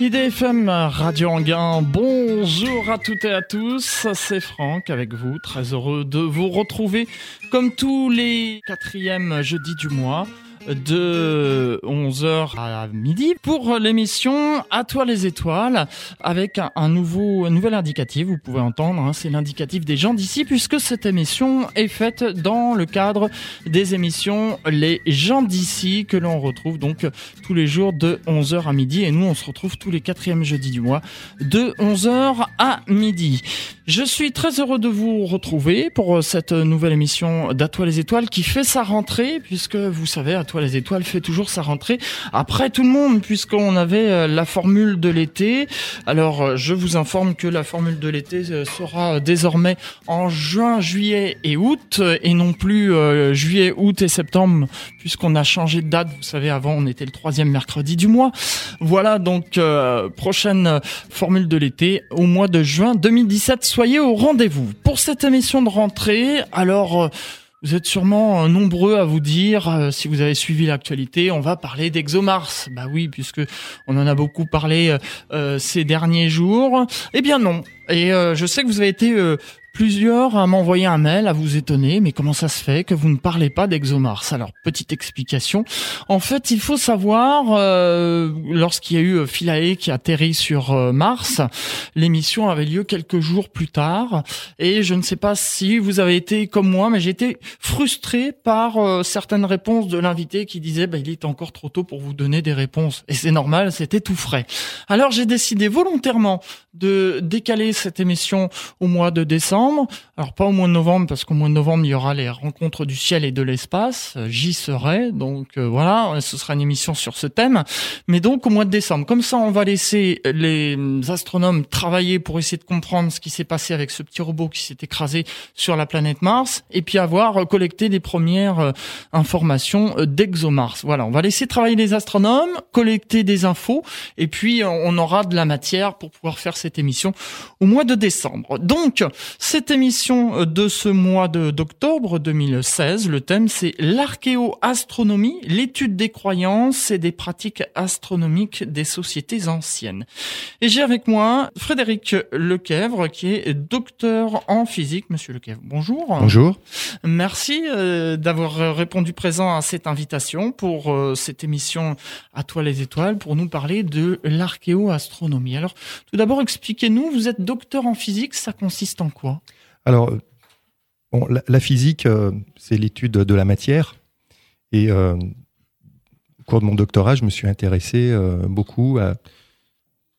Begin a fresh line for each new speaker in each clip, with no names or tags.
IDFM Radio Anguin, bonjour à toutes et à tous, c'est Franck avec vous, très heureux de vous retrouver comme tous les quatrièmes jeudis du mois de 11h à midi pour l'émission À toi les étoiles avec un, nouveau nouvel indicatif. Vous pouvez entendre, hein, c'est l'indicatif des gens d'ici puisque cette émission est faite dans le cadre des émissions Les gens d'ici que l'on retrouve donc tous les jours de 11h à midi et nous on se retrouve tous les quatrièmes jeudis du mois de 11h à midi. Je suis très heureux de vous retrouver pour cette nouvelle émission d'À les étoiles qui fait sa rentrée puisque vous savez à les étoiles fait toujours sa rentrée après tout le monde puisqu'on avait euh, la formule de l'été. Alors euh, je vous informe que la formule de l'été euh, sera désormais en juin, juillet et août et non plus juillet, août et septembre puisqu'on a changé de date. Vous savez avant on était le troisième mercredi du mois. Voilà donc prochaine formule de l'été au mois de juin 2017. Soyez au rendez-vous pour cette émission de rentrée. Alors vous êtes sûrement euh, nombreux à vous dire, euh, si vous avez suivi l'actualité, on va parler d'ExoMars. Bah oui, puisque on en a beaucoup parlé euh, ces derniers jours. Eh bien non. Et je sais que vous avez été plusieurs à m'envoyer un mail à vous étonner, mais comment ça se fait que vous ne parlez pas d'ExoMars? Alors, petite explication. En fait, il faut savoir, euh, lorsqu'il y a eu euh, Philae qui atterrit sur euh, Mars, l'émission avait lieu quelques jours plus tard, et je ne sais pas si vous avez été comme moi, mais j'ai été frustré par certaines réponses de l'invité qui disait bah, il est encore trop tôt pour vous donner des réponses. Et c'est normal, c'était tout frais. Alors j'ai décidé volontairement de décaler cette émission au mois de décembre. Alors pas au mois de novembre parce qu'au mois de novembre il y aura les rencontres du ciel et de l'espace. J'y serai, donc euh, voilà, ce sera une émission sur ce thème. Mais donc au mois de décembre, comme ça on va laisser les astronomes travailler pour essayer de comprendre ce qui s'est passé avec ce petit robot qui s'est écrasé sur la planète Mars et puis avoir collecté les premières euh, informations euh, d'ExoMars. Voilà, on va laisser travailler les astronomes, collecter des infos et puis on aura de la matière pour pouvoir faire cette émission au mois de décembre. Donc, cette émission de ce mois d'octobre 2016, le thème c'est l'archéoastronomie, l'étude des croyances et des pratiques astronomiques des sociétés anciennes. Et j'ai avec moi Frédéric Lequèvre qui est docteur en physique. Monsieur Lequèvre, bonjour.
Bonjour.
Merci euh, d'avoir répondu présent à cette invitation pour euh, cette émission À toi les étoiles pour nous parler de l'archéoastronomie. Alors, tout d'abord, expliquez-nous, vous êtes docteur en physique, ça consiste en quoi?
Alors, la, physique, euh, c'est l'étude de la matière. Et euh, au cours de mon doctorat, je me suis intéressé euh, beaucoup à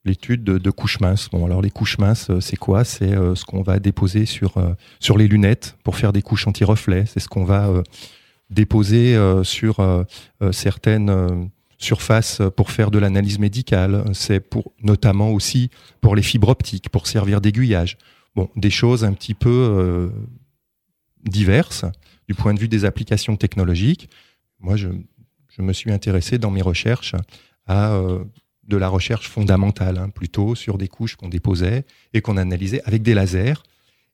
l'étude de, couches minces. Bon, alors les couches minces, c'est quoi? C'est ce qu'on va déposer sur, les lunettes pour faire des couches anti-reflets. C'est ce qu'on va déposer sur certaines surface pour faire de l'analyse médicale. C'est pour notamment aussi pour les fibres optiques, pour servir d'aiguillage. Bon, des choses un petit peu euh, diverses du point de vue des applications technologiques. Moi, je, me suis intéressé dans mes recherches à euh, de la recherche fondamentale, hein, plutôt sur des couches qu'on déposait et qu'on analysait avec des lasers.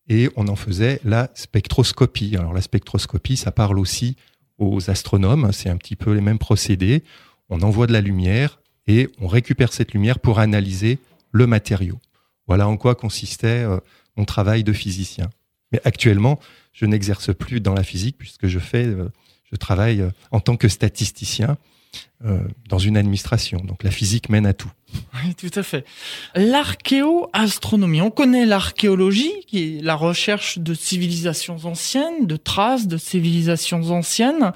Et on en faisait la spectroscopie. Alors la spectroscopie, ça parle aussi aux astronomes. C'est un petit peu les mêmes procédés on envoie de la lumière et on récupère cette lumière pour analyser le matériau. Voilà en quoi consistait euh, mon travail de physicien. Mais actuellement, je n'exerce plus dans la physique puisque je fais, euh, je travaille euh, en tant que statisticien euh, dans une administration. Donc la physique mène à tout.
Oui, tout à fait. L'archéoastronomie, on connaît l'archéologie, qui est la recherche de civilisations anciennes, de traces de civilisations anciennes,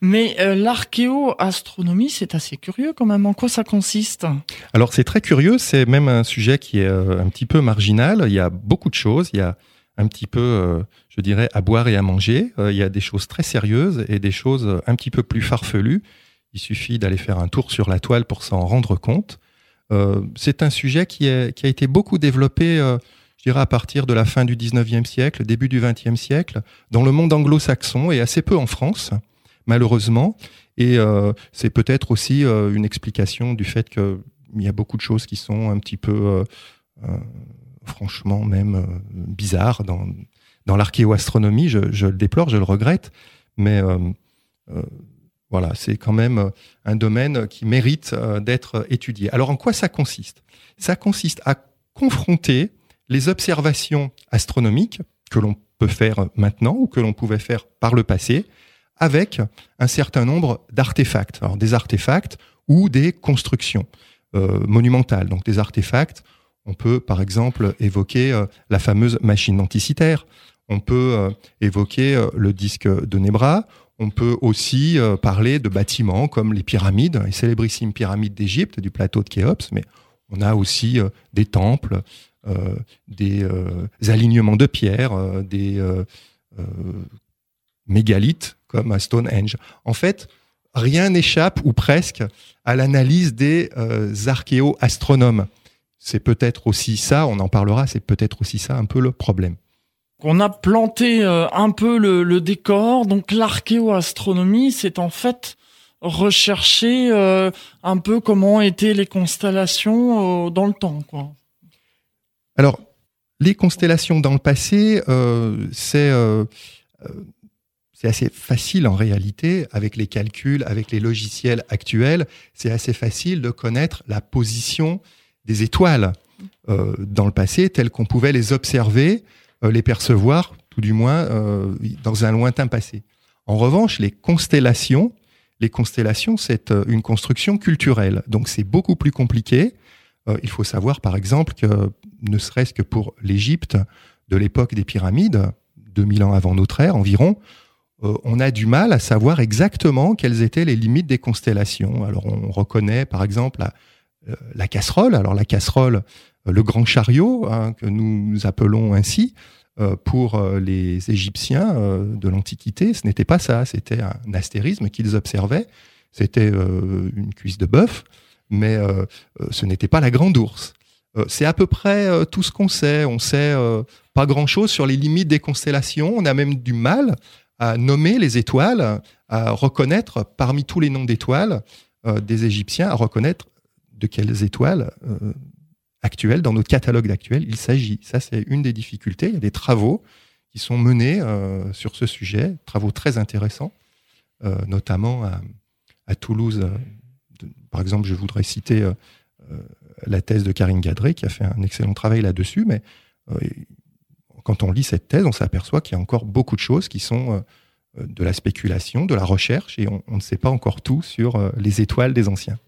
mais euh, l'archéoastronomie, c'est assez curieux quand même. En quoi ça consiste?
Alors c'est très curieux, c'est même un sujet qui est euh, un petit peu marginal. Il y a beaucoup de choses, il y a un petit peu, je dirais, à boire et à manger. il y a des choses très sérieuses et des choses un petit peu plus farfelues. Il suffit d'aller faire un tour sur la toile pour s'en rendre compte. Euh, c'est un sujet qui, a été beaucoup développé, euh, je dirais, à partir de la fin du 19e siècle, début du 20e siècle, dans le monde anglo-saxon et assez peu en France, malheureusement. Et euh, c'est peut-être aussi une explication du fait qu'il y a beaucoup de choses qui sont un petit peu, franchement, même bizarres dans, dans l'archéoastronomie. Je, je, le déplore, je le regrette, mais Voilà, c'est quand même un domaine qui mérite d'être étudié. Alors en quoi ça consiste? Ça consiste à confronter les observations astronomiques que l'on peut faire maintenant ou que l'on pouvait faire par le passé avec un certain nombre d'artefacts. Alors des artefacts ou des constructions monumentales. Donc des artefacts on peut, par exemple, évoquer euh, la fameuse machine anticitaire. On peut euh, évoquer euh, le disque de Nebra. On peut aussi parler de bâtiments comme les pyramides, les célébrissimes pyramides d'Égypte, du plateau de Khéops, mais on a aussi des temples, des alignements de pierres, des mégalithes comme à Stonehenge. En fait, rien n'échappe, ou presque, à l'analyse des archéo-astronomes c'est peut-être aussi ça, on en parlera, c'est peut-être aussi ça un peu le problème.
On a planté euh, un peu le, décor, donc l'archéoastronomie, c'est en fait rechercher euh, un peu comment étaient les constellations euh, dans le temps.
Alors, les constellations dans le passé, c'est c'est assez facile en réalité, avec les calculs, avec les logiciels actuels, c'est assez facile de connaître la position des étoiles dans le passé telles qu'on pouvait les observer, les percevoir, tout du moins euh, dans un lointain passé. En revanche, les constellations, les constellations, c'est une construction culturelle, donc c'est beaucoup plus compliqué. il faut savoir, par exemple, que ne serait-ce que pour l'Égypte de l'époque des pyramides, 2000 ans avant notre ère environ, on a du mal à savoir exactement quelles étaient les limites des constellations. Alors on reconnaît par exemple la, euh, la casserole. Alors la casserole, euh, le grand chariot, hein, que nous appelons ainsi, euh, pour les Égyptiens de l'Antiquité, ce n'était pas ça, c'était un astérisme qu'ils observaient, c'était une cuisse de bœuf, mais ce n'était pas la grande ours. c'est à peu près tout ce qu'on sait. On sait pas grand-chose sur les limites des constellations. On a même du mal à nommer les étoiles, à reconnaître parmi tous les noms d'étoiles des Égyptiens, à reconnaître de quelles étoiles euh, actuelles, dans notre catalogue d'actuels, il s'agit. Ça, c'est une des difficultés. Il y a des travaux qui sont menés euh, sur ce sujet, travaux très intéressants, euh, notamment à, Toulouse. par exemple, je voudrais citer la thèse de Karine Gadré, qui a fait un excellent travail là-dessus, mais quand on lit cette thèse, on s'aperçoit qu'il y a encore beaucoup de choses qui sont de la spéculation, de la recherche, et on ne sait pas encore tout sur les étoiles des anciens.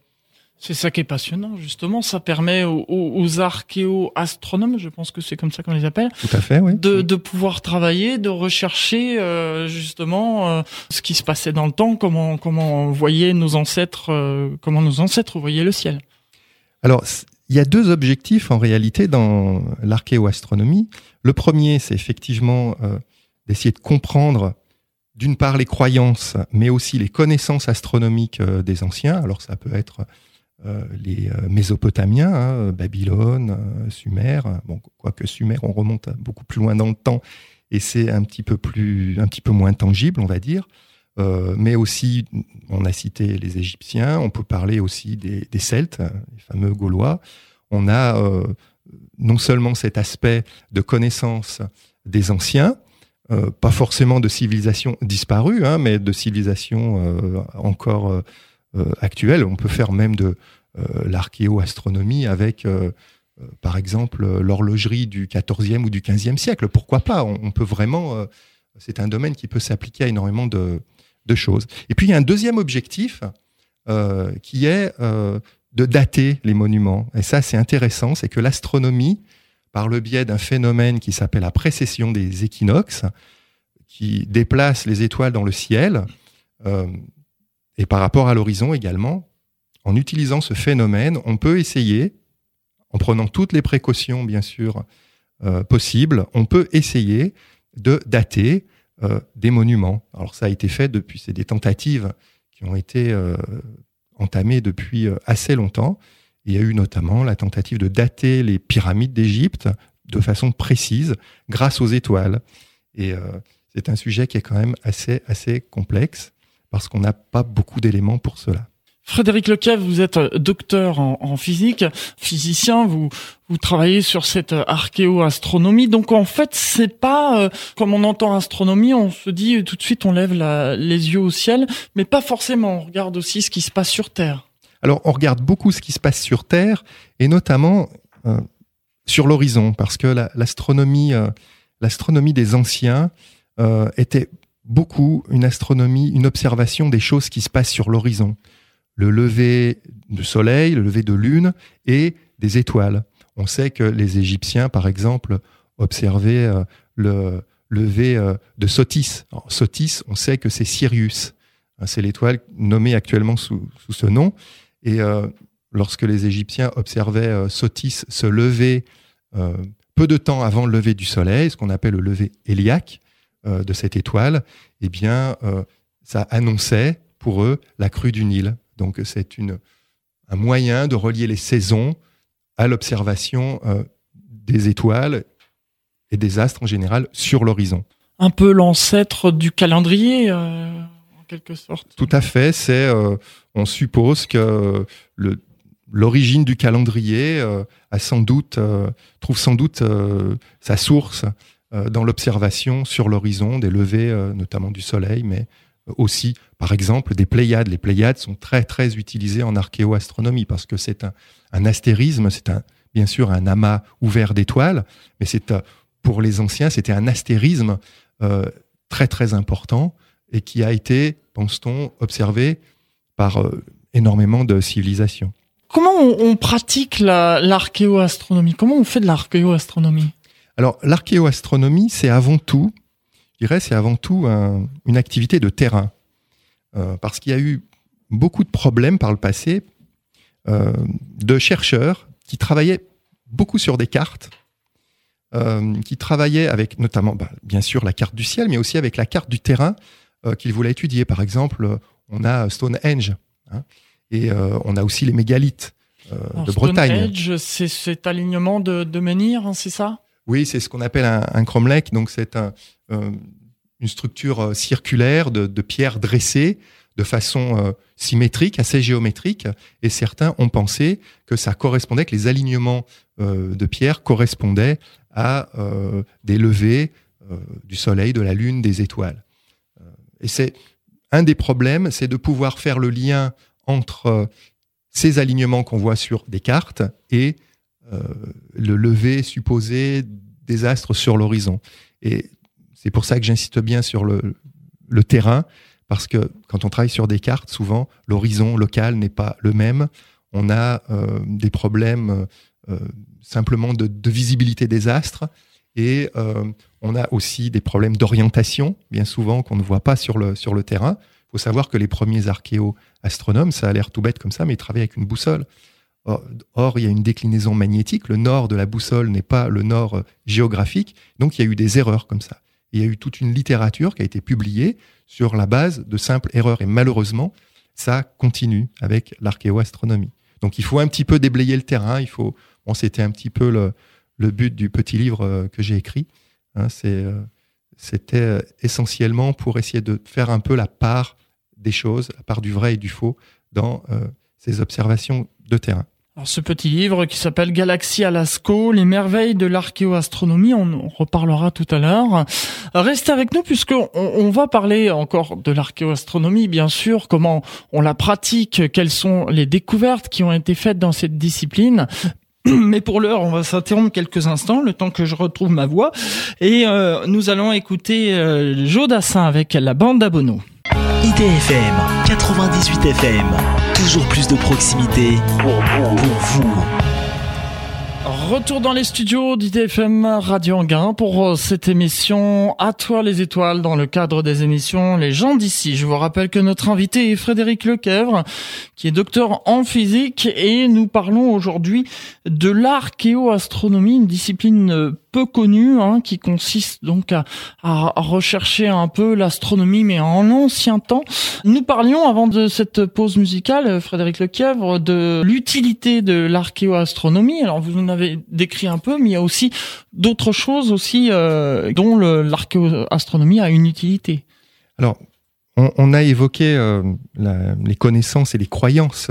C'est ça qui est passionnant, justement. Ça permet aux, aux archéo-astronomes, je pense que c'est comme ça qu'on les appelle,
Tout à fait, oui.
de, de pouvoir travailler, de rechercher euh, justement euh, ce qui se passait dans le temps, comment comment voyaient nos ancêtres, euh, comment nos ancêtres voyaient le ciel.
Alors, il y a deux objectifs en réalité dans l'archéo-astronomie. Le premier, c'est effectivement d'essayer de comprendre d'une part les croyances, mais aussi les connaissances astronomiques des anciens. Alors ça peut être les euh, Mésopotamiens, hein, Babylone, euh, Sumer. Bon, quoique Sumer, on remonte beaucoup plus loin dans le temps et c'est un petit peu plus, un petit peu moins tangible, on va dire. mais aussi, on a cité les Égyptiens, on peut parler aussi des, Celtes, les fameux Gaulois. On a non seulement cet aspect de connaissance des anciens, pas forcément de civilisation disparue, hein, mais de civilisation encore actuelle. On peut faire même de, euh, l'archéoastronomie avec, euh, euh, par exemple, l'horlogerie du 14e ou du 15e siècle. Pourquoi pas? On, peut vraiment. c'est un domaine qui peut s'appliquer à énormément de, choses. Et puis il y a un deuxième objectif qui est de dater les monuments. Et ça, c'est intéressant, c'est que l'astronomie, par le biais d'un phénomène qui s'appelle la précession des équinoxes, qui déplace les étoiles dans le ciel, et par rapport à l'horizon également, en utilisant ce phénomène, on peut essayer, en prenant toutes les précautions bien sûr euh, possibles, on peut essayer de dater euh, des monuments. Alors ça a été fait depuis, c'est des tentatives qui ont été euh, entamées depuis assez longtemps. Il y a eu notamment la tentative de dater les pyramides d'Égypte de façon précise grâce aux étoiles. Et c'est un sujet qui est quand même assez, assez complexe parce qu'on n'a pas beaucoup d'éléments pour cela
Frédéric Lequev, vous êtes euh, docteur en, physique, physicien, vous vous travaillez sur cette euh, archéoastronomie. Donc en fait, c'est pas euh, comme on entend astronomie, on se dit tout de suite on lève les yeux au ciel, mais pas forcément. On regarde aussi ce qui se passe sur Terre.
Alors on regarde beaucoup ce qui se passe sur Terre et notamment sur l'horizon, parce que l'astronomie, l'astronomie des anciens était beaucoup une astronomie, une observation des choses qui se passent sur l'horizon le lever du soleil, le lever de lune et des étoiles. On sait que les Égyptiens, par exemple, observaient euh, le lever euh, de Sotis. Sotis, on sait que c'est Sirius. Hein, c'est l'étoile nommée actuellement sous, ce nom. Et euh, lorsque les Égyptiens observaient Sotis se lever peu de temps avant le lever du soleil, ce qu'on appelle le lever héliaque de cette étoile, eh bien, ça annonçait pour eux la crue du Nil. Donc c'est un moyen de relier les saisons à l'observation euh, des étoiles et des astres en général sur l'horizon.
Un peu l'ancêtre du calendrier, euh, en quelque sorte.
Tout à fait. C'est, euh, on suppose que l'origine du calendrier a sans doute, trouve sans doute sa source dans l'observation sur l'horizon des levées, notamment du Soleil, mais aussi, par exemple, des Pléiades. Les Pléiades sont très, très utilisées en archéoastronomie parce que c'est un, astérisme, c'est un, bien sûr un amas ouvert d'étoiles, mais c'est euh, pour les anciens, c'était un astérisme euh, très, très important et qui a été, pense-t-on, observé par euh, énormément de civilisations.
Comment on, pratique l'archéoastronomie? Comment on fait de l'archéoastronomie?
Alors, l'archéoastronomie, c'est avant tout je dirais, c'est avant tout une activité de terrain. Euh, parce qu'il y a eu beaucoup de problèmes par le passé euh, de chercheurs qui travaillaient beaucoup sur des cartes, euh, qui travaillaient avec notamment, bah, bien sûr, la carte du ciel, mais aussi avec la carte du terrain qu'ils voulaient étudier. Par exemple, on a Stonehenge, hein, et on a aussi les mégalithes de Bretagne.
Stonehenge, c'est cet alignement de, de menhirs, hein, c'est ça?
Oui, c'est ce qu'on appelle un, cromlech. Donc, c'est euh, une structure euh, circulaire de, pierres dressées de façon euh, symétrique, assez géométrique. Et certains ont pensé que ça correspondait, que les alignements de pierres correspondaient à des levées du soleil, de la lune, des étoiles. et c'est un des problèmes, c'est de pouvoir faire le lien entre ces alignements qu'on voit sur des cartes et le lever supposé des astres sur l'horizon. Et c'est pour ça que j'insiste bien sur le, terrain, parce que quand on travaille sur des cartes, souvent l'horizon local n'est pas le même. On a euh, des problèmes euh, simplement de, visibilité des astres et euh, on a aussi des problèmes d'orientation, bien souvent qu'on ne voit pas sur le, sur le terrain. Il faut savoir que les premiers archéo-astronomes, ça a l'air tout bête comme ça, mais ils travaillaient avec une boussole. Or, il y a une déclinaison magnétique. Le nord de la boussole n'est pas le nord euh, géographique. Donc, il y a eu des erreurs comme ça. Il y a eu toute une littérature qui a été publiée sur la base de simples erreurs. Et malheureusement, ça continue avec l'archéoastronomie. Donc, il faut un petit peu déblayer le terrain. Il faut. Bon, c'était un petit peu le, but du petit livre euh, que j'ai écrit. Hein, euh, c'était essentiellement pour essayer de faire un peu la part des choses, la part du vrai et du faux dans ces observations de terrain.
Alors, ce petit livre qui s'appelle Galaxie à Lascaux, les merveilles de l'archéoastronomie, on, reparlera tout à l'heure. Restez avec nous puisque on, va parler encore de l'archéoastronomie, bien sûr, comment on la pratique, quelles sont les découvertes qui ont été faites dans cette discipline. Mais pour l'heure, on va s'interrompre quelques instants, le temps que je retrouve ma voix, et euh, nous allons écouter euh, avec la bande d'abonneaux.
IDFM 98 FM, toujours plus de proximité pour vous.
Retour dans les studios d'IDFM Radio Anguin pour euh, cette émission À toi les étoiles dans le cadre des émissions Les gens d'ici. Je vous rappelle que notre invité est Frédéric Lequèvre qui est docteur en physique et nous parlons aujourd'hui de l'archéoastronomie, une discipline euh, peu connue hein, qui consiste donc à, rechercher un peu l'astronomie mais en ancien temps. Nous parlions avant de cette pause musicale, Frédéric Lequièvre, de l'utilité de l'archéoastronomie. Alors vous en avez décrit un peu, mais il y a aussi d'autres choses aussi euh, dont l'archéoastronomie a une utilité.
Alors on, a évoqué les connaissances et les croyances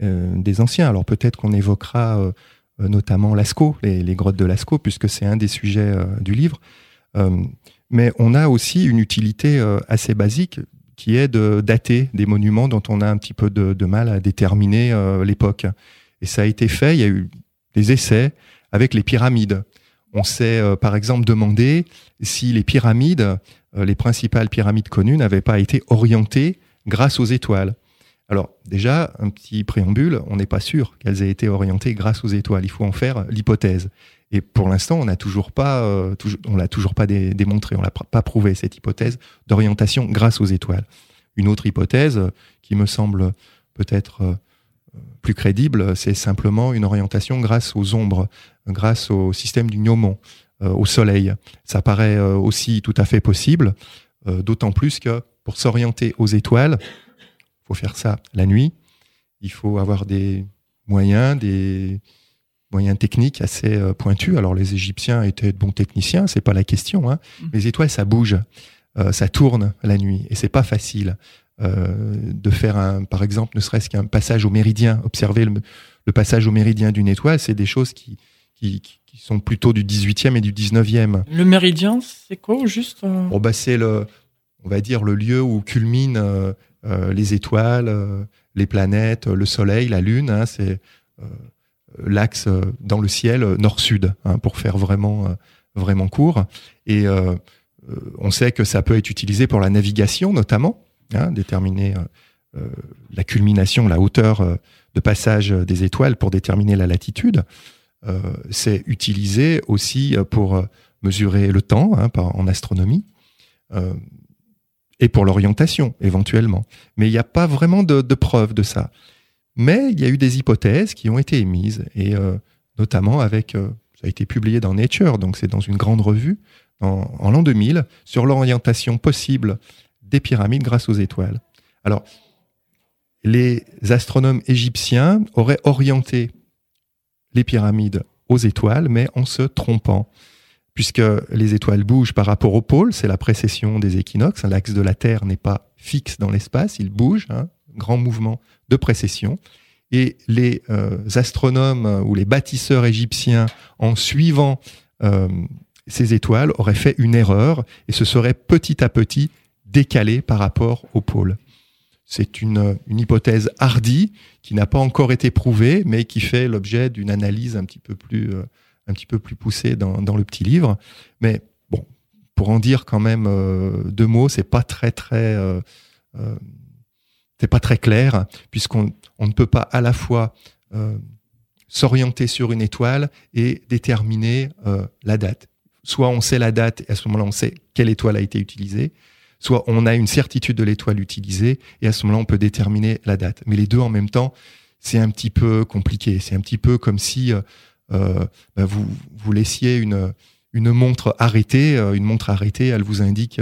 des anciens. Alors peut-être qu'on évoquera notamment Lascaux, les, grottes de Lascaux, puisque c'est un des sujets du livre. mais on a aussi une utilité assez basique qui est de dater des monuments dont on a un petit peu de, mal à déterminer euh, l'époque. Et ça a été fait, il y a eu des essais avec les pyramides. On s'est euh, par exemple demandé si les pyramides, euh, les principales pyramides connues, n'avaient pas été orientées grâce aux étoiles. Alors déjà, un petit préambule, on n'est pas sûr qu'elles aient été orientées grâce aux étoiles. Il faut en faire l'hypothèse. Et pour l'instant, on n'a toujours pas, euh, l'a toujours pas démontré, on l'a pas prouvé cette hypothèse d'orientation grâce aux étoiles. Une autre hypothèse euh, qui me semble peut-être euh, plus crédible, c'est simplement une orientation grâce aux ombres, grâce au système du gnomon, au soleil. Ça paraît aussi tout à fait possible, d'autant plus que pour s'orienter aux étoiles, il faut faire ça la nuit. Il faut avoir des moyens, des moyens techniques assez euh, pointus. Alors les Égyptiens étaient de bons techniciens, c'est pas la question. Hein. Mm. Les étoiles, ça bouge, euh, ça tourne la nuit, et c'est pas facile euh, de faire un, par exemple, ne serait-ce qu'un passage au méridien. Observer le, passage au méridien d'une étoile, c'est des choses qui, qui, sont plutôt du 18e et du 19e.
Le méridien, c'est quoi juste
bon, bah, c'est le, on va dire le lieu où culminent les étoiles, les planètes, le Soleil, la Lune. Hein, c'est l'axe euh, dans le ciel euh, nord-sud, hein, pour faire vraiment, euh, court. Et on sait que ça peut être utilisé pour la navigation, notamment, hein, déterminer la culmination, la hauteur de passage des étoiles pour déterminer la latitude. c'est utilisé aussi pour mesurer le temps en astronomie et pour l'orientation éventuellement. Mais il n'y a pas vraiment de, de preuve de ça. Mais il y a eu des hypothèses qui ont été émises, et euh, notamment avec, euh, ça a été publié dans Nature, donc c'est dans une grande revue, en, l'an 2000, sur l'orientation possible des pyramides grâce aux étoiles. Alors, les astronomes égyptiens auraient orienté les pyramides aux étoiles, mais en se trompant, puisque les étoiles bougent par rapport au pôle, c'est la précession des équinoxes, l'axe de la Terre n'est pas fixe dans l'espace, il bouge, hein, grand mouvement de précession. Et les euh, astronomes euh, ou les bâtisseurs égyptiens, en suivant euh, ces étoiles, auraient fait une erreur et se seraient petit à petit décalés par rapport au pôle. C'est une, hypothèse hardie qui n'a pas encore été prouvée, mais qui fait l'objet d'une analyse un petit peu plus, un petit peu plus poussée dans, le petit livre. Mais bon, pour en dire quand même deux mots, c'est pas très très c'est pas très clair, puisqu'on on ne peut pas à la fois euh, s'orienter sur une étoile et déterminer euh, la date. Soit on sait la date et à ce moment-là on sait quelle étoile a été utilisée, soit on a une certitude de l'étoile utilisée et à ce moment-là on peut déterminer la date. Mais les deux en même temps, c'est un petit peu compliqué. C'est un petit peu comme si euh, bah, vous, vous laissiez une, une montre arrêtée. une montre arrêtée, elle vous indique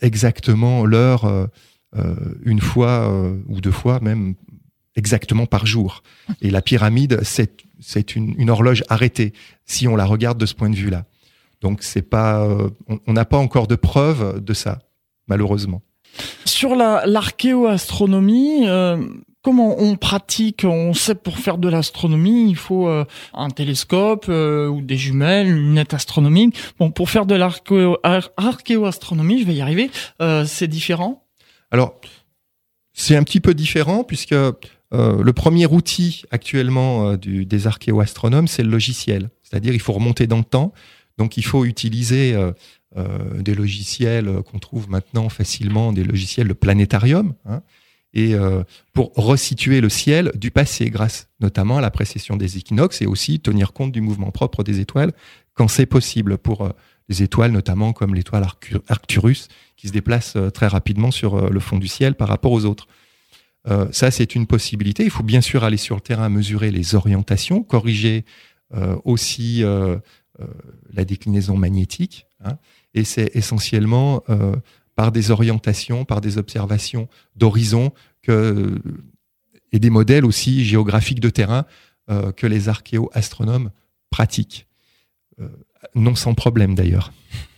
exactement l'heure euh, une fois euh, ou deux fois même exactement par jour. Et la pyramide, c'est une, horloge arrêtée si on la regarde de ce point de vue-là. Donc c'est pas, euh, on n'a pas encore de preuves de ça, malheureusement.
Sur l'archéoastronomie, comment on pratique On sait pour faire de l'astronomie, il faut un télescope ou des jumelles, une lunette astronomique. Bon, pour faire de l'archéoastronomie, je vais y arriver. c'est différent?
Alors, c'est un petit peu différent puisque euh, le premier outil actuellement euh, des archéoastronomes, c'est le logiciel. C'est-à-dire, il faut remonter dans le temps. Donc, il faut utiliser euh, des logiciels qu'on trouve maintenant facilement, des logiciels de planétarium, hein, et pour resituer le ciel du passé, grâce notamment à la précession des équinoxes, et aussi tenir compte du mouvement propre des étoiles quand c'est possible pour des étoiles notamment comme l'étoile Arcturus qui se déplace euh, très rapidement sur euh, le fond du ciel par rapport aux autres. Euh, ça, c'est une possibilité. Il faut bien sûr aller sur le terrain, mesurer les orientations, corriger aussi la déclinaison magnétique. Hein. et c'est essentiellement par des orientations, par des observations d'horizon que, et des modèles aussi géographiques de terrain que les archéo-astronomes pratiquent non sans problème d'ailleurs.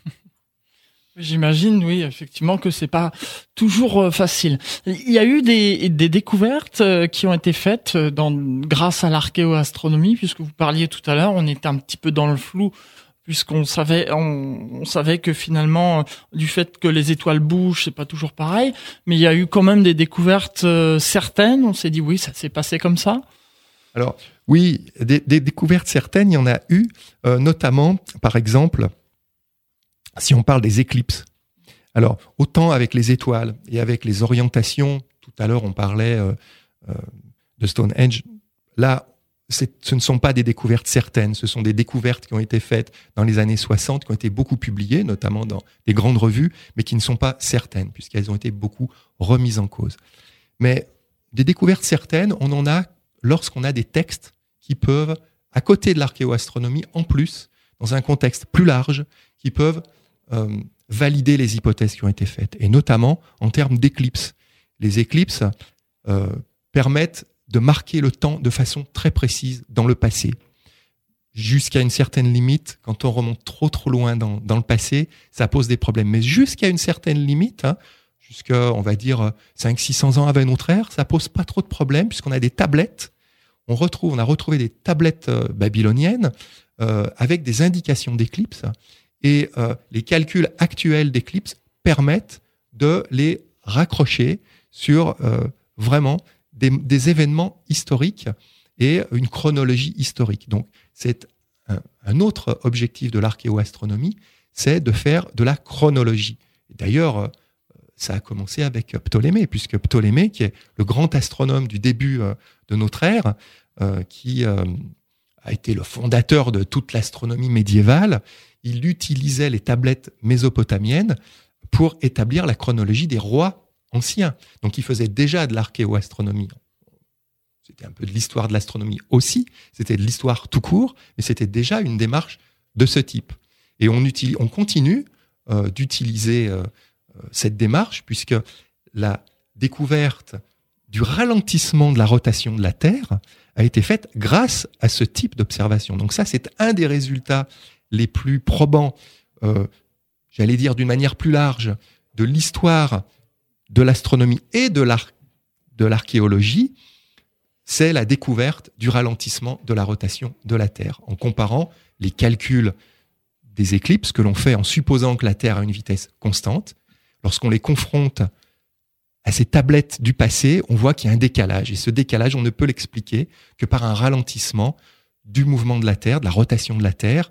J'imagine, oui, effectivement, que c'est pas toujours euh, facile. Il y a eu des, découvertes euh, qui ont été faites euh, grâce à l'archéoastronomie, puisque vous parliez tout à l'heure, on était un petit peu dans le flou, puisqu'on savait, on, savait que finalement, du fait que les étoiles bougent, c'est pas toujours pareil, mais il y a eu quand même des découvertes certaines. On s'est dit oui, ça s'est passé comme ça.
Alors oui, des, découvertes certaines, il y en a eu, notamment, par exemple si on parle des éclipses. Alors, autant avec les étoiles et avec les orientations, tout à l'heure on parlait euh, euh, de Stonehenge, là, ce ne sont pas des découvertes certaines, ce sont des découvertes qui ont été faites dans les années 60, qui ont été beaucoup publiées, notamment dans des grandes revues, mais qui ne sont pas certaines, puisqu'elles ont été beaucoup remises en cause. Mais des découvertes certaines, on en a lorsqu'on a des textes qui peuvent, à côté de l'archéoastronomie, en plus, dans un contexte plus large, qui peuvent euh, valider les hypothèses qui ont été faites, et notamment en termes d'éclipses. Les éclipses euh, permettent de marquer le temps de façon très précise dans le passé. Jusqu'à une certaine limite, quand on remonte trop trop loin dans, dans le passé, ça pose des problèmes. Mais jusqu'à une certaine limite, hein, jusqu'à, on va dire, 500-600 ans avant notre ère, ça pose pas trop de problèmes, puisqu'on a des tablettes. On, retrouve, on a retrouvé des tablettes euh, babyloniennes euh, avec des indications d'éclipses et euh, les calculs actuels d'éclipses permettent de les raccrocher sur vraiment des, événements historiques et une chronologie historique. Donc c'est un, autre objectif de l'archéoastronomie, c'est de faire de la chronologie. D'ailleurs, euh, ça a commencé avec Ptolémée, puisque Ptolémée, qui est le grand astronome du début de notre ère, qui a été le fondateur de toute l'astronomie médiévale, il utilisait les tablettes mésopotamiennes pour établir la chronologie des rois anciens. Donc il faisait déjà de l'archéoastronomie. C'était un peu de l'histoire de l'astronomie aussi, c'était de l'histoire tout court, mais c'était déjà une démarche de ce type. Et on, utilise, on continue euh, d'utiliser euh, euh, cette démarche puisque la découverte du ralentissement de la rotation de la Terre a été faite grâce à ce type d'observation. Donc ça, c'est un des résultats les plus probants, j'allais dire d'une manière plus large, de l'histoire de l'astronomie et de l'archéologie, c'est la découverte du ralentissement de la rotation de la Terre, en comparant les calculs des éclipses que l'on fait en supposant que la Terre a une vitesse constante. Lorsqu'on les confronte à ces tablettes du passé, on voit qu'il y a un décalage. Et ce décalage, on ne peut l'expliquer que par un ralentissement du mouvement de la Terre, de la rotation de la Terre,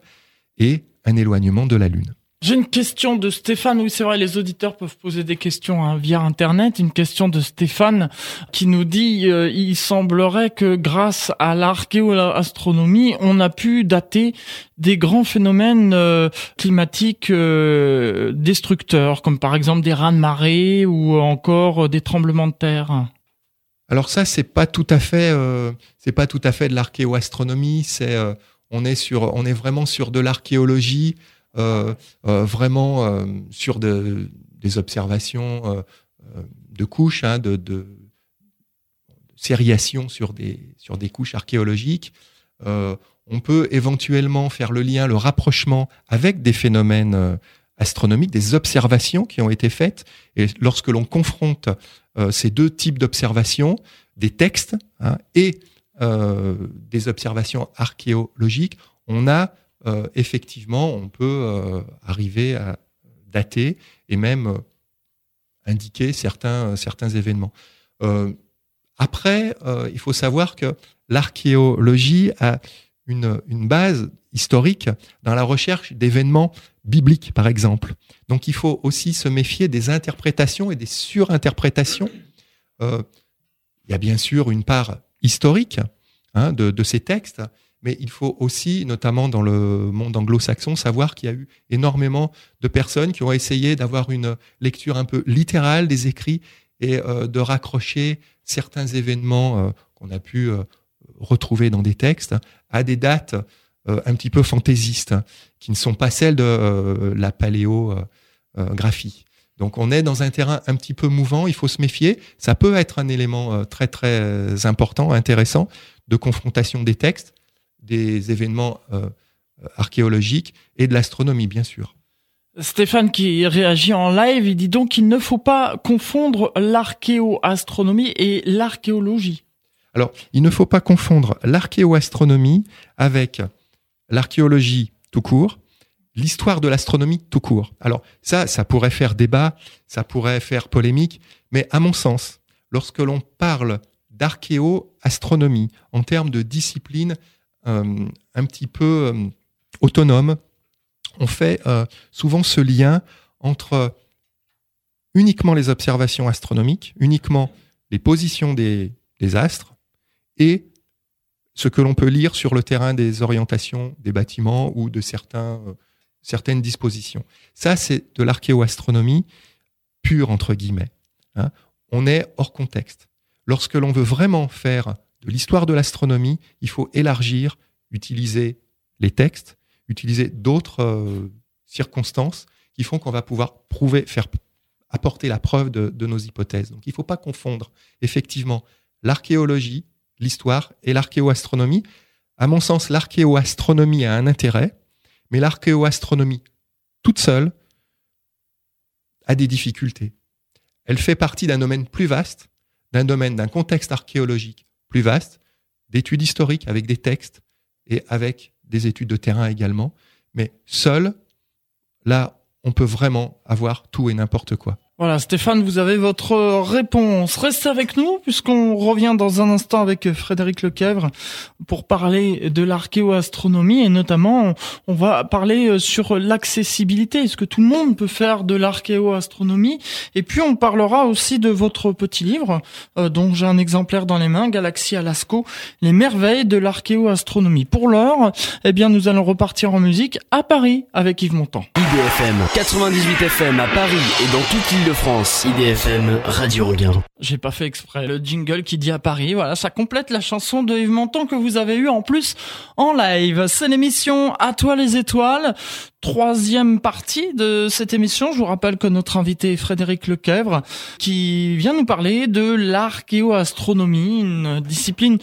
et un éloignement de la Lune.
J'ai une question de Stéphane. Oui, c'est vrai, les auditeurs peuvent poser des questions hein, via Internet. Une question de Stéphane qui nous dit euh, il semblerait que grâce à l'archéoastronomie, on a pu dater des grands phénomènes euh, climatiques euh, destructeurs, comme par exemple des raz de marée ou encore des tremblements de terre.
Alors ça, c'est pas tout à fait, c'est pas tout à fait de l'archéoastronomie. C'est on est, sur, on est vraiment sur de l'archéologie, euh, euh, vraiment euh, sur de, des observations de couches, hein, de, de, sériation sur des, sur des couches archéologiques. on peut éventuellement faire le lien, le rapprochement avec des phénomènes astronomiques, des observations qui ont été faites. Et lorsque l'on confronte ces deux types d'observations, des textes hein, et euh, des observations archéologiques, on a euh, effectivement, on peut euh, arriver à dater et même indiquer certains, certains événements. après, il faut savoir que l'archéologie a une, une, base historique dans la recherche d'événements bibliques, par exemple. Donc il faut aussi se méfier des interprétations et des surinterprétations. il y a bien sûr une part historique hein, de, ces textes, mais il faut aussi, notamment dans le monde anglo-saxon, savoir qu'il y a eu énormément de personnes qui ont essayé d'avoir une lecture un peu littérale des écrits et euh, de raccrocher certains événements euh, qu'on a pu euh, retrouver dans des textes à des dates un petit peu fantaisistes, qui ne sont pas celles de la paléographie. Donc on est dans un terrain un petit peu mouvant, il faut se méfier. Ça peut être un élément très très important, intéressant de confrontation des textes, des événements euh, archéologiques et de l'astronomie, bien sûr.
Stéphane qui réagit en live, il dit donc qu'il ne faut pas confondre l'archéoastronomie et l'archéologie.
Alors, il ne faut pas confondre l'archéoastronomie avec l'archéologie tout court, l'histoire de l'astronomie tout court. Alors, ça, ça pourrait faire débat, ça pourrait faire polémique, mais à mon sens, lorsque l'on parle d'archéoastronomie en termes de discipline un petit peu euh, autonome, on fait euh, souvent ce lien entre uniquement les observations astronomiques, uniquement les positions des, astres et ce que l'on peut lire sur le terrain des orientations des bâtiments ou de certaines dispositions. Ça, c'est de l'archéoastronomie pure, entre guillemets. Hein. On est hors contexte. Lorsque l'on veut vraiment faire de l'histoire de l'astronomie, il faut élargir, utiliser les textes, utiliser d'autres euh, circonstances qui font qu'on va pouvoir prouver, faire apporter la preuve de, nos hypothèses. Donc il ne faut pas confondre effectivement l'archéologie, l'histoire et l'archéoastronomie. À mon sens, l'archéoastronomie a un intérêt, mais l'archéoastronomie toute seule a des difficultés. Elle fait partie d'un domaine plus vaste, d'un domaine, d'un contexte archéologique plus vaste, d'études historiques avec des textes et avec des études de terrain également. Mais seul, là, on peut vraiment avoir tout et n'importe quoi.
Voilà, Stéphane, vous avez votre réponse. Restez avec nous puisqu'on revient dans un instant avec Frédéric Lequèvre pour parler de l'archéoastronomie et notamment on va parler euh, sur l'accessibilité. Est-ce que tout le monde peut faire de l'archéoastronomie Et puis on parlera aussi de votre petit livre euh, dont j'ai un exemplaire dans les mains, Galaxie Alasco, les merveilles de l'archéoastronomie. Pour l'heure, eh bien nous allons repartir en musique à Paris avec Yves Montand.
IDFM 98 FM à Paris et dans toute l'île France. IDFM Radio Regain.
J'ai pas fait exprès. Le jingle qui dit à Paris, voilà, ça complète la chanson de Yves Montand que vous avez eu en plus en live. C'est l'émission À toi les étoiles. Troisième partie de cette émission. Je vous rappelle que notre invité est Frédéric Lequèvre qui vient nous parler de l'archéoastronomie, une discipline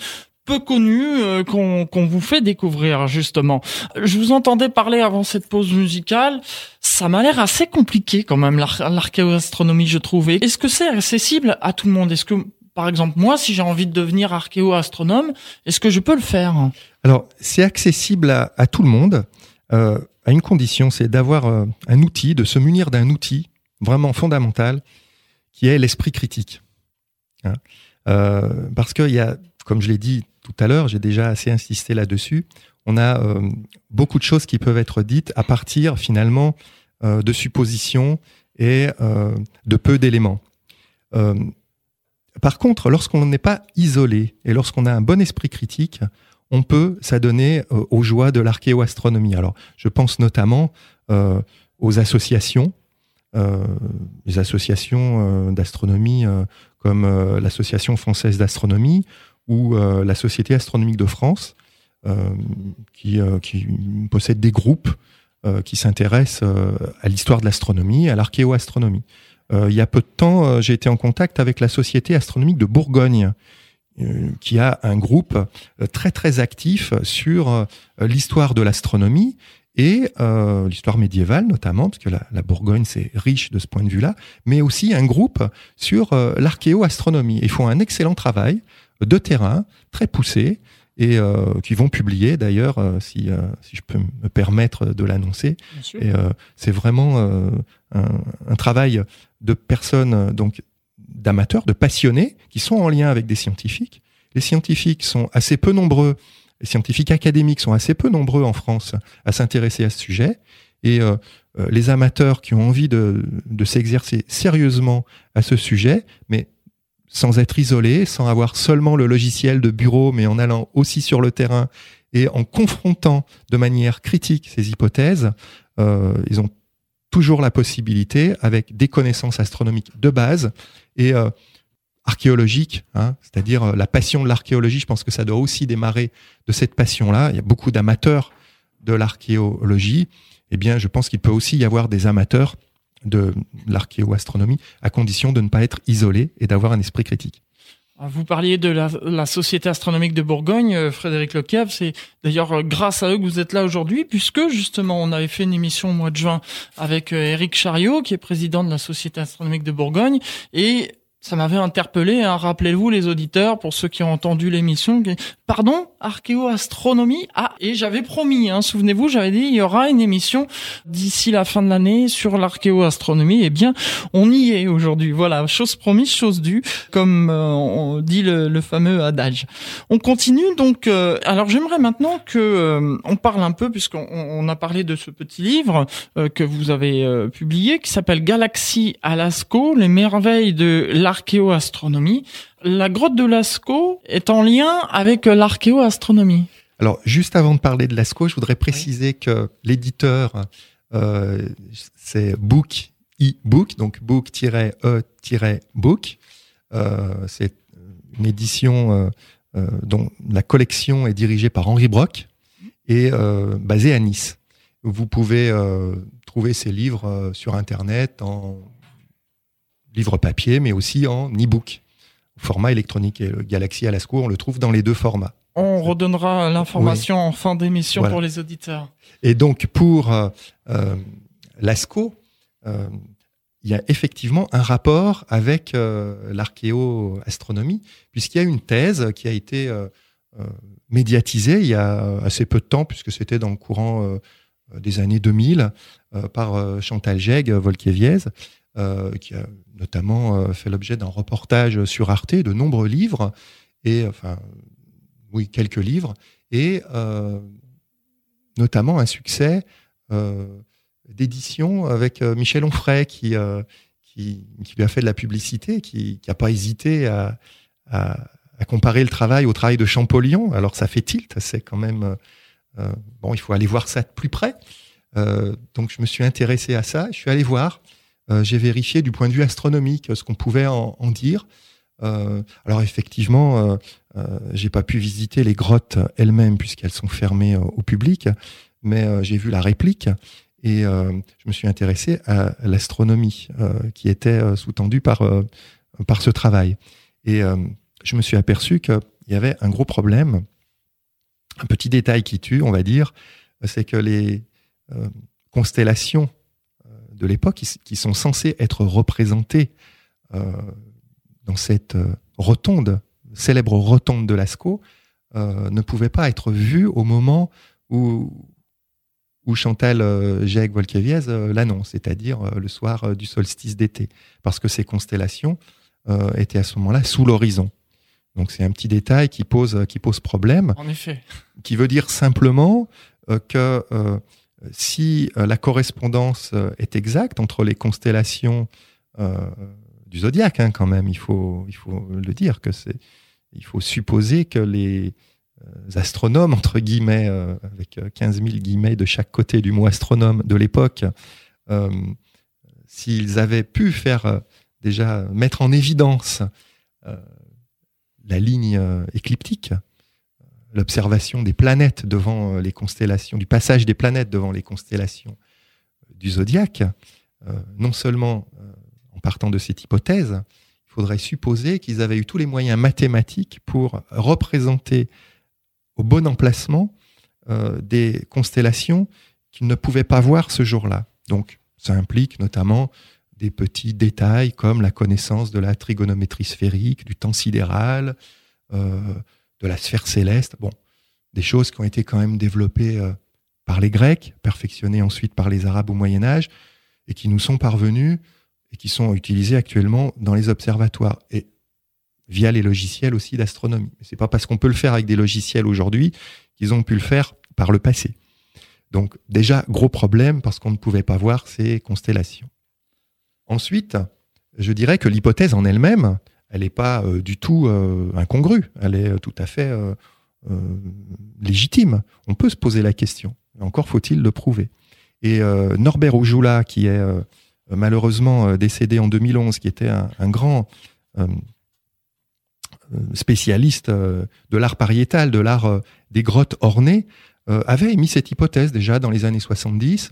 peu connu euh, qu'on vous fait découvrir justement. Je vous entendais parler avant cette pause musicale. Ça m'a l'air assez compliqué quand même l'archéoastronomie, je trouvais. Est-ce que c'est accessible à tout le monde? Est-ce que par exemple, moi, si j'ai envie de devenir archéo-astronome, est-ce que je peux le faire?
Alors, c'est accessible à, tout le monde, euh, à une condition, c'est d'avoir euh, un outil, de se munir d'un outil vraiment fondamental, qui est l'esprit critique. Hein. parce qu'il y a, comme je l'ai dit tout à l'heure, j'ai déjà assez insisté là-dessus, on a euh, beaucoup de choses qui peuvent être dites à partir finalement euh, de suppositions et euh, de peu d'éléments. par contre, lorsqu'on n'est pas isolé et lorsqu'on a un bon esprit critique, on peut s'adonner aux joies de l'archéoastronomie. Alors, je pense notamment aux associations, les associations d'astronomie comme l'Association française d'astronomie ou euh, la Société astronomique de France, euh, qui, euh, qui, possède des groupes qui s'intéressent à l'histoire de l'astronomie, à l'archéoastronomie. il y a peu de temps, j'ai été en contact avec la Société astronomique de Bourgogne, qui a un groupe très très actif sur l'histoire de l'astronomie et l'histoire médiévale notamment, parce que la, la Bourgogne c'est riche de ce point de vue-là, mais aussi un groupe sur l'archéoastronomie. Ils font un excellent travail de terrain très poussés et euh, qui vont publier d'ailleurs, euh, si, euh, si je peux me permettre de l'annoncer. Et c'est vraiment un, un, travail de personnes, donc d'amateurs, de passionnés, qui sont en lien avec des scientifiques. Les scientifiques sont assez peu nombreux, les scientifiques académiques sont assez peu nombreux en France à s'intéresser à ce sujet. Et les amateurs qui ont envie de, de s'exercer sérieusement à ce sujet, mais sans être isolé, sans avoir seulement le logiciel de bureau, mais en allant aussi sur le terrain et en confrontant de manière critique ces hypothèses, euh, ils ont toujours la possibilité, avec des connaissances astronomiques de base et euh, archéologiques, hein, c'est-à-dire euh, la passion de l'archéologie, je pense que ça doit aussi démarrer de cette passion-là. Il y a beaucoup d'amateurs de l'archéologie. Eh bien, je pense qu'il peut aussi y avoir des amateurs de l'archéoastronomie, à condition de ne pas être isolé et d'avoir un esprit critique.
Vous parliez de la, Société astronomique de Bourgogne, Frédéric Lecave. C'est d'ailleurs grâce à eux que vous êtes là aujourd'hui, puisque justement on avait fait une émission au mois de juin avec Éric Chariot, qui est président de la Société astronomique de Bourgogne, et ça m'avait interpellé. Hein. Rappelez-vous les auditeurs, pour ceux qui ont entendu l'émission. Pardon, archéoastronomie. Ah, et j'avais promis. Hein, Souvenez-vous, j'avais dit il y aura une émission d'ici la fin de l'année sur l'archéoastronomie. Eh bien, on y est aujourd'hui. Voilà, chose promise, chose due, comme euh, on dit le, fameux adage. On continue donc. Euh, alors, j'aimerais maintenant que euh, on parle un peu, puisqu'on on a parlé de ce petit livre que vous avez publié, qui s'appelle Galaxie à Lascaux, les merveilles de l'art l'archéoastronomie. La grotte de Lascaux est en lien avec l'archéoastronomie.
Alors, juste avant de parler de Lascaux, je voudrais préciser que l'éditeur, euh, c'est Book e-book, donc book-e-book. Euh, c'est une édition euh, dont la collection est dirigée par Henri Brock et basée à Nice. Vous pouvez trouver ces livres sur Internet en livre papier, mais aussi en e-book, format électronique. Et le Galaxy Alasco, on le trouve dans les deux formats.
On redonnera l'information en fin d'émission pour les auditeurs.
Et donc, pour euh, euh l'ASCO, euh, il y a effectivement un rapport avec euh, l'archéoastronomie, puisqu'il y a une thèse qui a été médiatisée il y a assez peu de temps, puisque c'était dans le courant des années 2000, par Chantal Jegg, Volkieviez, qui a notamment euh, fait l'objet d'un reportage sur Arte, de nombreux livres, et enfin, oui, quelques livres, et euh, notamment un succès euh, d'édition avec Michel Onfray qui, qui, lui a fait de la publicité, qui n'a pas hésité à, à, comparer le travail au travail de Champollion. Alors ça fait tilt, c'est quand même... bon, il faut aller voir ça de plus près. donc je me suis intéressé à ça, je suis allé voir euh, j'ai vérifié du point de vue astronomique ce qu'on pouvait en, dire. Euh, alors effectivement, euh, euh, j'ai pas pu visiter les grottes elles-mêmes puisqu'elles sont fermées au public, mais j'ai vu la réplique et je me suis intéressé à l'astronomie qui était sous-tendue par par ce travail. Et je me suis aperçu qu'il y avait un gros problème, un petit détail qui tue, on va dire, c'est que les constellations de l'époque qui, sont censés être représentés euh, dans cette euh, rotonde, célèbre rotonde de Lascaux, euh, ne pouvaient pas être vus au moment où, où Chantal euh, Volkeviez l'annonce, c'est-à-dire le soir du solstice d'été, parce que ces constellations étaient à ce moment-là sous l'horizon. Donc c'est un petit détail qui pose, qui pose problème.
En effet.
Qui veut dire simplement que si euh, la correspondance euh, est exacte entre les constellations euh, du zodiaque, hein, quand même, il faut, il faut le dire, que c'est, il faut supposer que les astronomes, entre guillemets, avec 15 000 guillemets de chaque côté du mot astronome de l'époque, s'ils avaient pu faire déjà mettre en évidence la ligne écliptique, l'observation des planètes devant euh, les constellations, du passage des planètes devant les constellations euh, du zodiaque, euh, non seulement en partant de cette hypothèse, il faudrait supposer qu'ils avaient eu tous les moyens mathématiques pour représenter au bon emplacement des constellations qu'ils ne pouvaient pas voir ce jour-là. Donc, ça implique notamment des petits détails comme la connaissance de la trigonométrie sphérique, du temps sidéral, de la sphère céleste. Bon, des choses qui ont été quand même développées euh, par les Grecs, perfectionnées ensuite par les Arabes au Moyen Âge, et qui nous sont parvenues et qui sont utilisées actuellement dans les observatoires et via les logiciels aussi d'astronomie. C'est pas parce qu'on peut le faire avec des logiciels aujourd'hui qu'ils ont pu le faire par le passé. Donc déjà gros problème parce qu'on ne pouvait pas voir ces constellations. Ensuite, je dirais que l'hypothèse en elle-même, elle n'est pas euh, du tout euh, incongrue, elle est euh, tout à fait légitime. On peut se poser la question. Encore faut-il le prouver. Et Norbert Ojoula, qui est malheureusement décédé en 2011, qui était un, grand spécialiste de l'art pariétal, de l'art des grottes ornées, avait émis cette hypothèse déjà dans les années 70.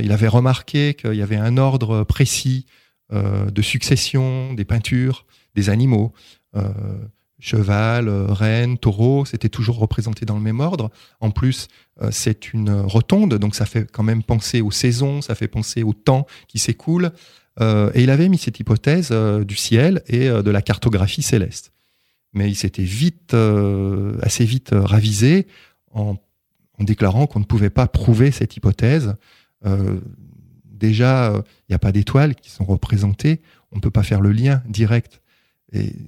il avait remarqué qu'il y avait un ordre précis de succession des peintures, des animaux, cheval, reine, taureau, c'était toujours représenté dans le même ordre. En plus, c'est une rotonde, donc ça fait quand même penser aux saisons, ça fait penser au temps qui s'écoule. et il avait mis cette hypothèse du ciel et de la cartographie céleste. Mais il s'était vite, assez vite ravisé en déclarant qu'on ne pouvait pas prouver cette hypothèse. Euh, déjà, il euh, n'y a pas d'étoiles qui sont représentées, on ne peut pas faire le lien direct.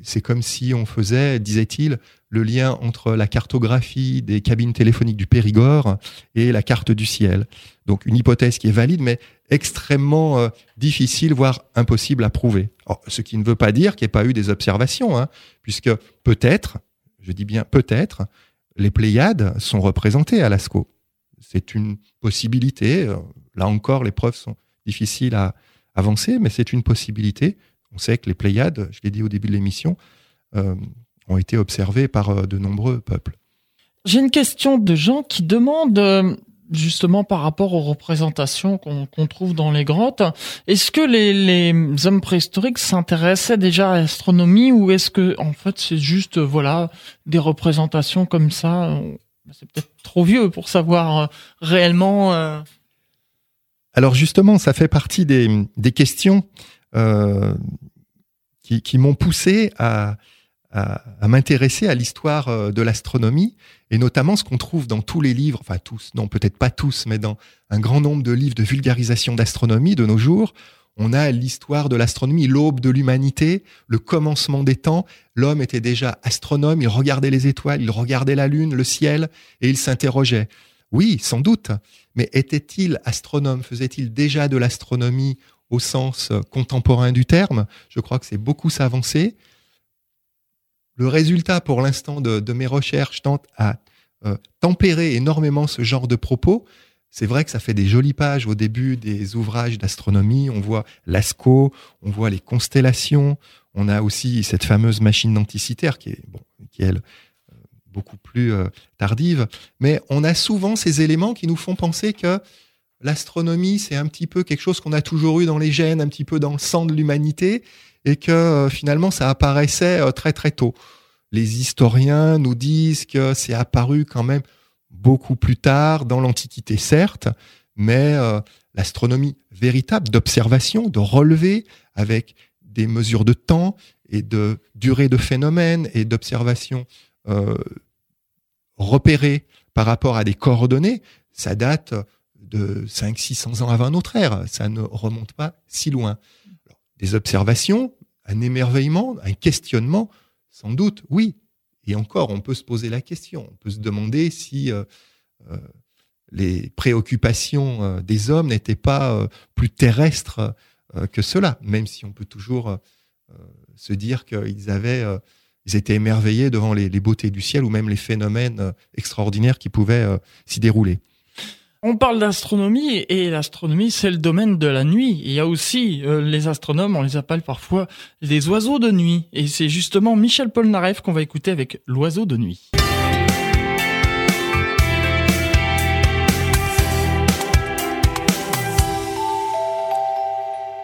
C'est comme si on faisait, disait-il, le lien entre la cartographie des cabines téléphoniques du Périgord et la carte du ciel. Donc une hypothèse qui est valide, mais extrêmement euh, difficile, voire impossible à prouver. ce qui ne veut pas dire qu'il n'y ait pas eu des observations, hein, puisque peut-être, je dis bien peut-être, les Pléiades sont représentées à Lascaux. C'est une possibilité. Là encore, les preuves sont difficiles à avancer, mais c'est une possibilité. On sait que les Pléiades, je l'ai dit au début de l'émission, euh, ont été observées par euh, de nombreux peuples.
J'ai une question de gens qui demandent euh, justement par rapport aux représentations qu'on trouve dans les grottes, est-ce que les, hommes préhistoriques s'intéressaient déjà à l'astronomie ou est-ce que en fait c'est juste voilà des représentations comme ça C'est peut-être trop vieux pour savoir euh, réellement. Euh.
Alors justement, ça fait partie des, questions euh, qui, m'ont poussé à, à, m'intéresser à l'histoire euh, de l'astronomie et notamment ce qu'on trouve dans tous les livres, enfin tous, non peut-être pas tous, mais dans un grand nombre de livres de vulgarisation d'astronomie de nos jours, on a l'histoire de l'astronomie, l'aube de l'humanité, le commencement des temps. L'homme était déjà astronome, il regardait les étoiles, il regardait la lune, le ciel, et il s'interrogeait. Oui, sans doute, mais était-il astronome? Faisait-il déjà de l'astronomie au sens contemporain du terme Je crois que c'est beaucoup s'avancer. Le résultat pour l'instant de, mes recherches tente à euh, tempérer énormément ce genre de propos. C'est vrai que ça fait des jolies pages au début des ouvrages d'astronomie. On voit Lascaux, on voit les constellations. On a aussi cette fameuse machine denticitaire qui est, bon, qui est euh, beaucoup plus euh, tardive. Mais on a souvent ces éléments qui nous font penser que l'astronomie, c'est un petit peu quelque chose qu'on a toujours eu dans les gènes, un petit peu dans le sang de l'humanité, et que euh, finalement ça apparaissait euh, très très tôt. Les historiens nous disent que c'est apparu quand même beaucoup plus tard dans l'Antiquité, certes, mais euh, l'astronomie véritable d'observation, de relevé avec des mesures de temps et de durée de phénomènes et d'observation repérées par rapport à des coordonnées, ça date de 500-600 ans avant notre ère. Ça ne remonte pas si loin des observations, un émerveillement, un questionnement, sans doute, oui. Et encore, on peut se poser la question, on peut se demander si euh, euh, les préoccupations euh, des hommes n'étaient pas plus terrestres que cela, même si on peut toujours se dire qu'ils avaient, ils étaient émerveillés devant les, beautés du ciel ou même les phénomènes extraordinaires qui pouvaient s'y dérouler.
On parle d'astronomie et l'astronomie c'est le domaine de la nuit. Il y a aussi euh, les astronomes, on les appelle parfois les oiseaux de nuit. Et c'est justement Michel Polnareff qu'on va écouter avec l'oiseau de nuit.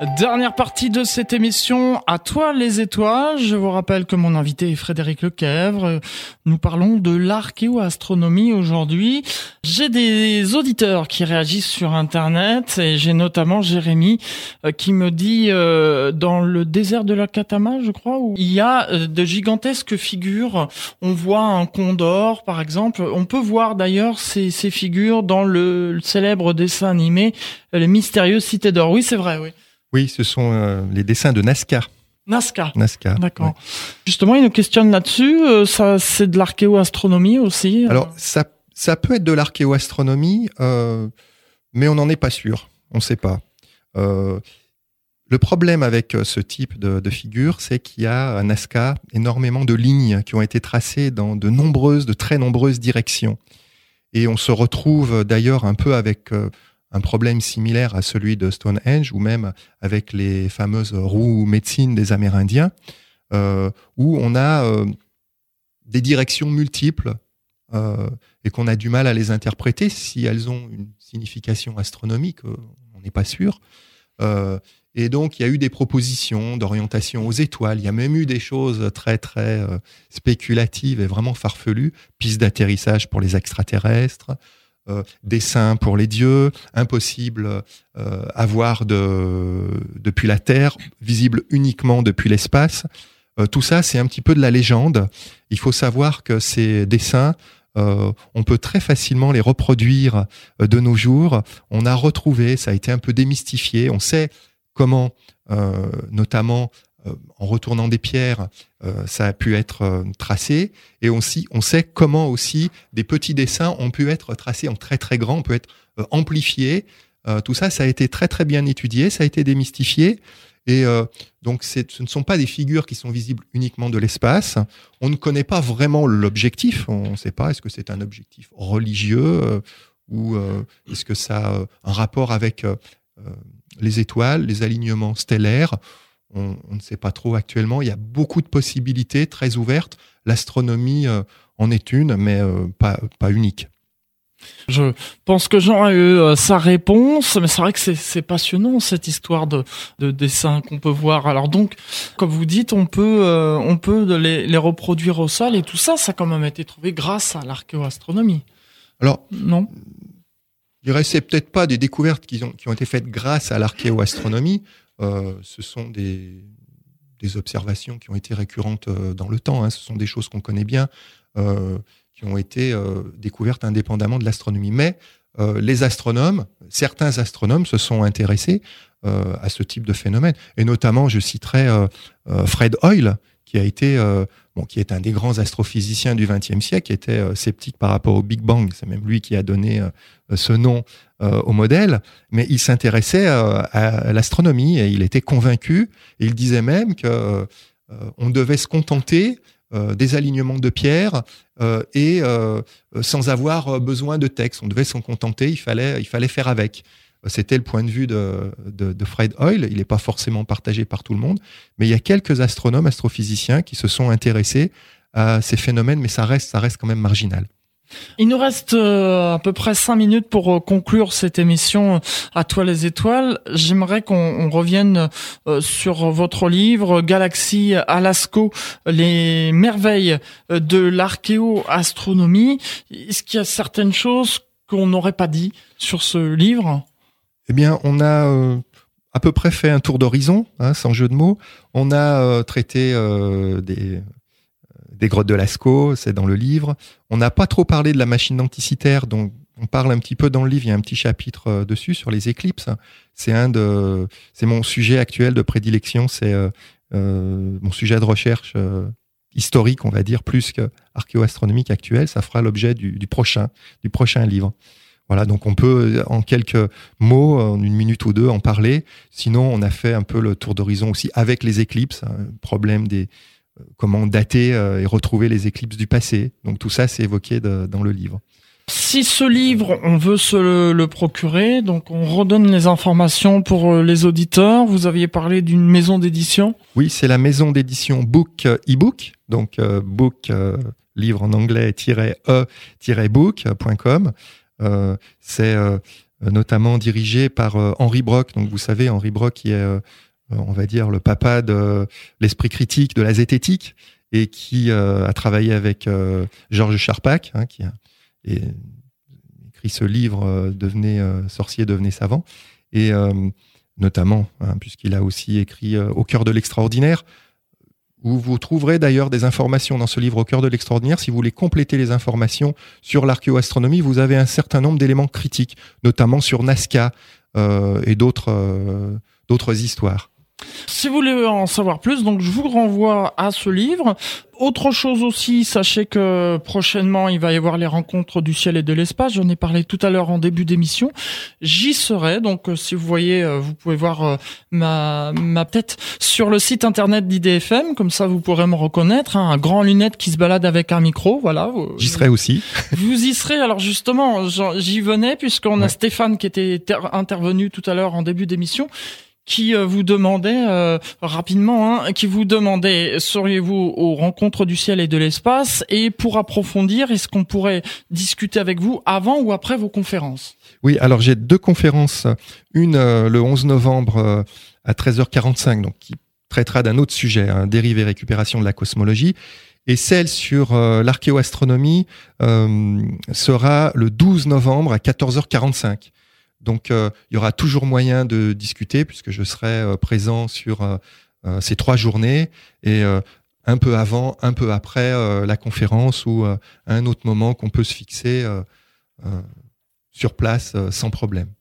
Dernière partie de cette émission, à toi les étoiles. Je vous rappelle que mon invité est Frédéric Lequèvre. Nous parlons de l'archéoastronomie aujourd'hui. J'ai des auditeurs qui réagissent sur Internet et j'ai notamment Jérémy euh, qui me dit euh, dans le désert de la Katama, je crois, où il y a euh, de gigantesques figures. On voit un condor, par exemple. On peut voir d'ailleurs ces, figures dans le, célèbre dessin animé Les mystérieuses cités d'or. Oui, c'est vrai, oui.
Oui, ce sont euh, les dessins de Nazca.
Nazca.
Nazca.
D'accord. Justement, il nous questionne là-dessus. Euh, ça, c'est de l'archéoastronomie aussi.
Euh Alors, ça, ça peut être de l'archéoastronomie, mais on n'en est pas sûr. On ne sait pas. le problème avec ce type de, de figure, c'est qu'il y a à Nazca énormément de lignes qui ont été tracées dans de nombreuses, de très nombreuses directions. Et on se retrouve d'ailleurs un peu avec un problème similaire à celui de Stonehenge ou même avec les fameuses roues médecine des Amérindiens, euh, où on a euh, des directions multiples euh, et qu'on a du mal à les interpréter si elles ont une signification astronomique, on n'est pas sûr. Et donc, il y a eu des propositions d'orientation aux étoiles. Il y a même eu des choses très, très spéculatives et vraiment farfelues. Pistes d'atterrissage pour les extraterrestres, euh, dessins pour les dieux, impossible euh, à voir de, depuis la Terre, visible uniquement depuis l'espace. Euh, tout ça, c'est un petit peu de la légende. Il faut savoir que ces dessins, euh, on peut très facilement les reproduire de nos jours. On a retrouvé, ça a été un peu démystifié. On sait comment, notamment en retournant des pierres, ça a pu être tracé. Et aussi, on sait comment aussi des petits dessins ont pu être tracés en très très grand, peut être amplifié. tout ça, ça a été très très bien étudié, ça a été démystifié. Et euh, donc, ce ne sont pas des figures qui sont visibles uniquement de l'espace. On ne connaît pas vraiment l'objectif. On ne sait pas est-ce que c'est un objectif religieux euh, ou euh, est-ce que ça a un rapport avec les étoiles, les alignements stellaires. On, on, ne sait pas trop actuellement. Il y a beaucoup de possibilités très ouvertes. L'astronomie en est une, mais pas, pas unique.
Je pense que Jean a eu euh, sa réponse, mais c'est vrai que c'est passionnant cette histoire de, de dessin qu'on peut voir. Alors donc, comme vous dites, on peut, euh, on peut les, les, reproduire au sol et tout ça, ça a quand même été trouvé grâce à l'archéoastronomie.
Alors, non? Je dirais c'est peut-être pas des découvertes qui ont, qui ont été faites grâce à l'archéoastronomie. Euh, ce sont des, des observations qui ont été récurrentes euh, dans le temps. Hein. Ce sont des choses qu'on connaît bien. Euh, qui ont été découvertes indépendamment de l'astronomie. Mais les astronomes, certains astronomes se sont intéressés à ce type de phénomène. Et notamment, je citerai Fred Hoyle, qui a été, bon, qui est un des grands astrophysiciens du XXe siècle, qui était sceptique par rapport au Big Bang. C'est même lui qui a donné ce nom au modèle. Mais il s'intéressait à l'astronomie et il était convaincu. Et il disait même que on devait se contenter euh, des alignements de pierres euh, et euh, sans avoir besoin de texte. On devait s'en contenter, il fallait, il fallait faire avec. C'était le point de vue de, Fred Hoyle. Il n'est pas forcément partagé par tout le monde, mais il y a quelques astronomes, astrophysiciens qui se sont intéressés à ces phénomènes, mais ça reste, ça reste quand même marginal.
Il nous reste euh, à peu près cinq minutes pour euh, conclure cette émission à toi les étoiles. J'aimerais qu'on revienne euh, sur votre livre Galaxie Alasco, les merveilles de l'archéoastronomie. Est-ce qu'il y a certaines choses qu'on n'aurait pas dit sur ce livre?
Eh bien, on a à peu près fait un tour d'horizon, hein, sans jeu de mots. On a traité des des grottes de Lascaux, c'est dans le livre. On n'a pas trop parlé de la machine denticitaire, donc on parle un petit peu dans le livre. Il y a un petit chapitre euh, dessus sur les éclipses. C'est un de, c'est mon sujet actuel de prédilection. C'est euh, euh, mon sujet de recherche historique, on va dire, plus que archéoastronomique actuel. Ça fera l'objet du, prochain, du prochain livre. Voilà, donc on peut en quelques mots, en une minute ou deux, en parler. Sinon, on a fait un peu le tour d'horizon aussi avec les éclipses, hein, problème des, comment dater euh, et retrouver les éclipses du passé. Donc tout ça, c'est évoqué dans le livre.
Si ce livre, on veut se le, procurer, donc on redonne les informations pour euh, les auditeurs. Vous aviez parlé d'une maison d'édition.
Oui, c'est la maison d'édition Book ebook, donc euh, book livre en anglais e-book.com. c'est notamment dirigé par Henri Brock. Donc vous savez, Henri Brock qui est euh, on va dire, le papa de l'esprit critique, de la zététique, et qui euh, a travaillé avec euh, Georges Charpak, hein, qui a écrit ce livre Devenez sorcier, devenez savant, et notamment, hein, puisqu'il a aussi écrit Au cœur de l'extraordinaire, où vous trouverez d'ailleurs des informations dans ce livre Au cœur de l'extraordinaire. Si vous voulez compléter les informations sur l'archéoastronomie, vous avez un certain nombre d'éléments critiques, notamment sur Nazca et d'autres d'autres histoires.
Si vous voulez en savoir plus, donc je vous renvoie à ce livre. Autre chose aussi, sachez que prochainement il va y avoir les rencontres du ciel et de l'espace. J'en ai parlé tout à l'heure en début d'émission. J'y serai, donc euh, si vous voyez, euh, vous pouvez voir euh, ma, ma tête sur le site internet d'IDFM, comme ça vous pourrez me reconnaître. Hein, un grand lunette qui se balade avec un micro, voilà.
J'y serai aussi.
Vous y serez. Alors justement, j'y venais puisqu'on a Stéphane qui était intervenu tout à l'heure en début d'émission qui euh, vous demandait euh, rapidement, hein, qui vous demandait seriez-vous aux rencontres du ciel et de l'espace? Et pour approfondir, est-ce qu'on pourrait discuter avec vous avant ou après vos conférences?
Oui, alors j'ai deux conférences, une euh, le 11 novembre à 13h45, donc qui traitera d'un autre sujet, un dérivé récupération de la cosmologie. Et celle sur euh, l'archéoastronomie euh, sera le 12 novembre à 14h45. Donc il y aura toujours moyen de discuter puisque je serai présent sur ces trois journées et un peu avant, un peu après la conférence ou un autre moment qu'on peut se fixer sur place sans problème.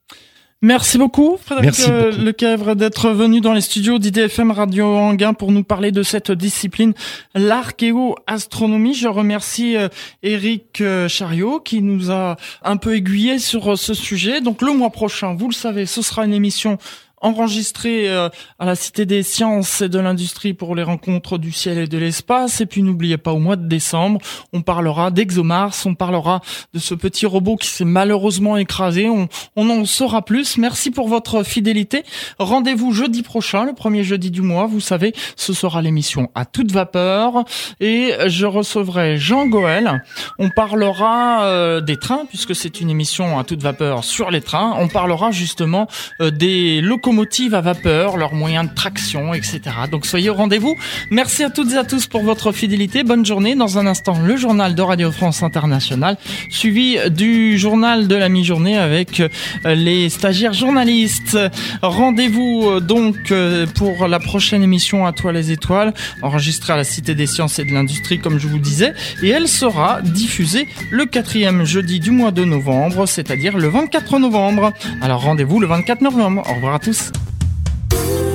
Merci beaucoup, Frédéric euh, Lequèvre, d'être venu dans les studios d'IDFM Radio Anguin pour nous parler de cette discipline, l'archéo-astronomie. Je remercie Eric euh, euh, Chariot qui nous a un peu aiguillé sur ce sujet. Donc le mois prochain, vous le savez, ce sera une émission enregistré euh, à la Cité des Sciences et de l'Industrie pour les rencontres du ciel et de l'espace. Et puis n'oubliez pas, au mois de décembre, on parlera d'ExoMars, on parlera de ce petit robot qui s'est malheureusement écrasé. On, on en saura plus. Merci pour votre fidélité. Rendez-vous jeudi prochain, le premier jeudi du mois. Vous savez, ce sera l'émission à toute vapeur. Et je recevrai Jean Goël. On parlera euh, des trains, puisque c'est une émission à toute vapeur sur les trains. On parlera justement euh, des locomotives locomotives à vapeur, leurs moyens de traction, etc. Donc soyez au rendez-vous. Merci à toutes et à tous pour votre fidélité. Bonne journée. Dans un instant, le journal de Radio France Internationale, suivi du journal de la mi-journée avec euh, les stagiaires journalistes. Rendez-vous euh, donc euh, pour la prochaine émission à Toi les étoiles, enregistrée à la Cité des sciences et de l'industrie, comme je vous disais, et elle sera diffusée le quatrième jeudi du mois de novembre, c'est-à-dire le 24 novembre. Alors rendez-vous le 24 novembre. Au revoir à tous. Tschüss.